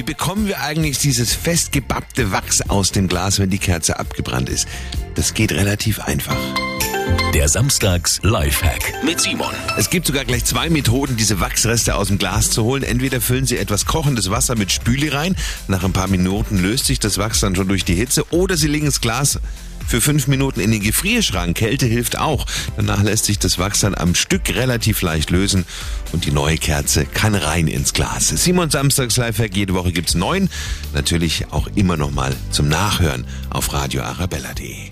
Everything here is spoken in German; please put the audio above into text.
Wie bekommen wir eigentlich dieses festgebappte Wachs aus dem Glas, wenn die Kerze abgebrannt ist? Das geht relativ einfach. Der Samstags Lifehack mit Simon. Es gibt sogar gleich zwei Methoden, diese Wachsreste aus dem Glas zu holen. Entweder füllen Sie etwas kochendes Wasser mit Spüli rein. Nach ein paar Minuten löst sich das Wachs dann schon durch die Hitze. Oder Sie legen das Glas für fünf Minuten in den Gefrierschrank. Kälte hilft auch. Danach lässt sich das Wachs dann am Stück relativ leicht lösen und die neue Kerze kann rein ins Glas. Simon Samstags Lifehack, jede Woche gibt's neun. Natürlich auch immer noch mal zum Nachhören auf radioarabella.de.